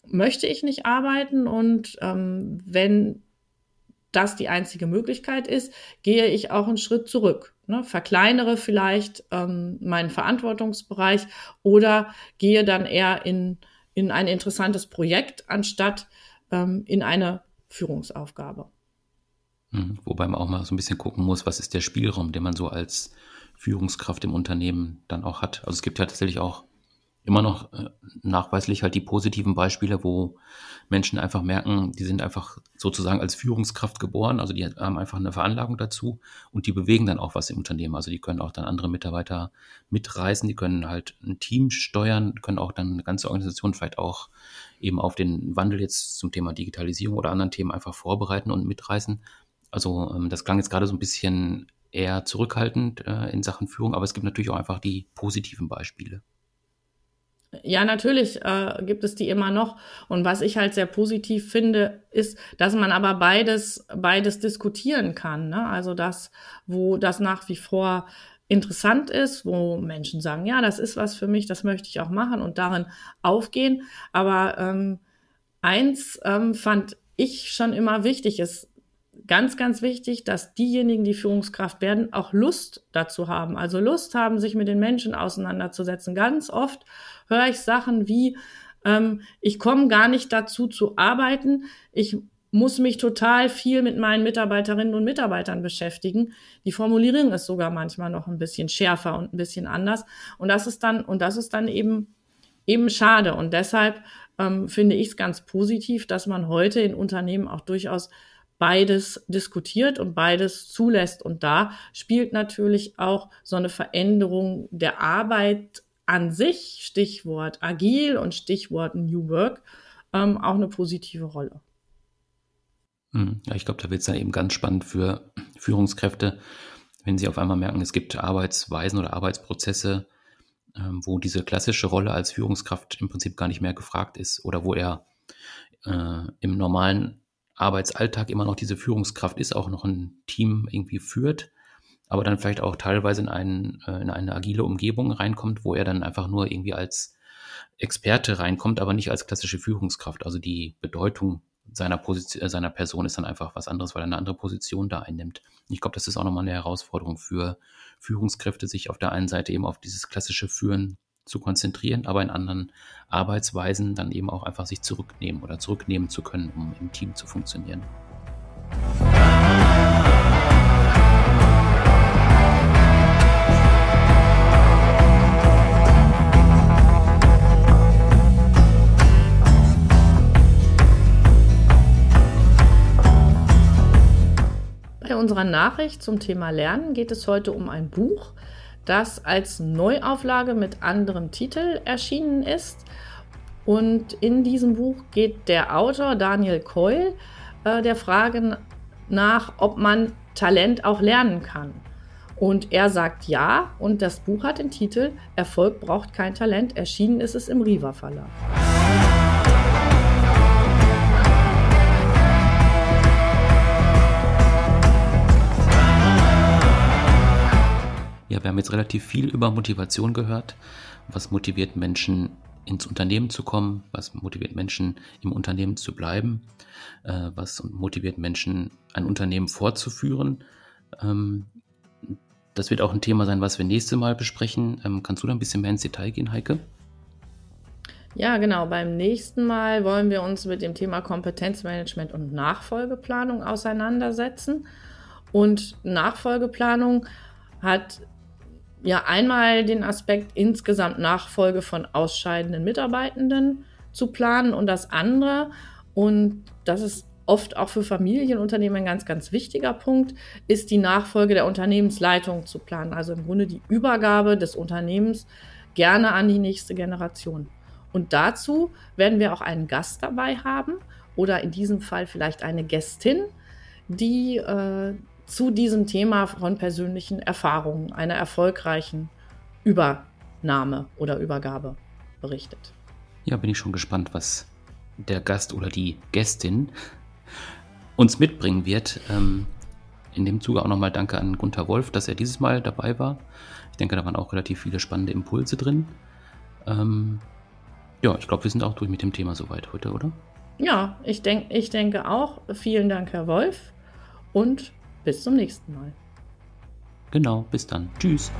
möchte ich nicht arbeiten und ähm, wenn das die einzige Möglichkeit ist, gehe ich auch einen Schritt zurück. Ne? Verkleinere vielleicht ähm, meinen Verantwortungsbereich oder gehe dann eher in, in ein interessantes Projekt, anstatt ähm, in eine Führungsaufgabe. Mhm. Wobei man auch mal so ein bisschen gucken muss, was ist der Spielraum, den man so als Führungskraft im Unternehmen dann auch hat. Also es gibt ja tatsächlich auch immer noch äh, nachweislich halt die positiven Beispiele, wo Menschen einfach merken, die sind einfach sozusagen als Führungskraft geboren, also die haben einfach eine Veranlagung dazu und die bewegen dann auch was im Unternehmen. Also die können auch dann andere Mitarbeiter mitreißen, die können halt ein Team steuern, können auch dann eine ganze Organisation vielleicht auch eben auf den Wandel jetzt zum Thema Digitalisierung oder anderen Themen einfach vorbereiten und mitreißen. Also ähm, das klang jetzt gerade so ein bisschen eher zurückhaltend äh, in Sachen Führung, aber es gibt natürlich auch einfach die positiven Beispiele. Ja, natürlich äh, gibt es die immer noch. Und was ich halt sehr positiv finde, ist, dass man aber beides, beides diskutieren kann. Ne? Also das, wo das nach wie vor interessant ist, wo Menschen sagen, ja, das ist was für mich, das möchte ich auch machen und darin aufgehen. Aber ähm, eins ähm, fand ich schon immer wichtig, ist ganz, ganz wichtig, dass diejenigen, die Führungskraft werden, auch Lust dazu haben. Also Lust haben, sich mit den Menschen auseinanderzusetzen. Ganz oft höre ich Sachen wie, ähm, ich komme gar nicht dazu zu arbeiten, ich muss mich total viel mit meinen Mitarbeiterinnen und Mitarbeitern beschäftigen. Die Formulierung ist sogar manchmal noch ein bisschen schärfer und ein bisschen anders. Und das ist dann, und das ist dann eben, eben schade. Und deshalb ähm, finde ich es ganz positiv, dass man heute in Unternehmen auch durchaus beides diskutiert und beides zulässt. Und da spielt natürlich auch so eine Veränderung der Arbeit an sich, Stichwort agil und Stichwort New Work, ähm, auch eine positive Rolle. Hm, ja, ich glaube, da wird es dann eben ganz spannend für Führungskräfte, wenn sie auf einmal merken, es gibt Arbeitsweisen oder Arbeitsprozesse, ähm, wo diese klassische Rolle als Führungskraft im Prinzip gar nicht mehr gefragt ist oder wo er äh, im normalen Arbeitsalltag immer noch diese Führungskraft ist, auch noch ein Team irgendwie führt aber dann vielleicht auch teilweise in, einen, äh, in eine agile Umgebung reinkommt, wo er dann einfach nur irgendwie als Experte reinkommt, aber nicht als klassische Führungskraft. Also die Bedeutung seiner, Position, äh, seiner Person ist dann einfach was anderes, weil er eine andere Position da einnimmt. Ich glaube, das ist auch nochmal eine Herausforderung für Führungskräfte, sich auf der einen Seite eben auf dieses klassische Führen zu konzentrieren, aber in anderen Arbeitsweisen dann eben auch einfach sich zurücknehmen oder zurücknehmen zu können, um im Team zu funktionieren. Unserer Nachricht zum Thema Lernen geht es heute um ein Buch, das als Neuauflage mit anderem Titel erschienen ist. Und in diesem Buch geht der Autor Daniel Keul äh, der Frage nach, ob man Talent auch lernen kann. Und er sagt ja, und das Buch hat den Titel Erfolg braucht kein Talent. Erschienen ist es im Riva Verlag. Haben jetzt relativ viel über Motivation gehört. Was motiviert Menschen ins Unternehmen zu kommen? Was motiviert Menschen im Unternehmen zu bleiben? Äh, was motiviert Menschen ein Unternehmen fortzuführen? Ähm, das wird auch ein Thema sein, was wir nächste Mal besprechen. Ähm, kannst du da ein bisschen mehr ins Detail gehen, Heike? Ja, genau. Beim nächsten Mal wollen wir uns mit dem Thema Kompetenzmanagement und Nachfolgeplanung auseinandersetzen. Und Nachfolgeplanung hat ja einmal den Aspekt insgesamt Nachfolge von ausscheidenden Mitarbeitenden zu planen und das andere, und das ist oft auch für Familienunternehmen ein ganz, ganz wichtiger Punkt, ist die Nachfolge der Unternehmensleitung zu planen. Also im Grunde die Übergabe des Unternehmens gerne an die nächste Generation. Und dazu werden wir auch einen Gast dabei haben oder in diesem Fall vielleicht eine Gästin, die äh, zu diesem Thema von persönlichen Erfahrungen, einer erfolgreichen Übernahme oder Übergabe berichtet. Ja, bin ich schon gespannt, was der Gast oder die Gästin uns mitbringen wird. Ähm, in dem Zuge auch nochmal danke an Gunther Wolf, dass er dieses Mal dabei war. Ich denke, da waren auch relativ viele spannende Impulse drin. Ähm, ja, ich glaube, wir sind auch durch mit dem Thema soweit heute, oder? Ja, ich, denk, ich denke auch. Vielen Dank, Herr Wolf. Und bis zum nächsten Mal. Genau, bis dann. Tschüss.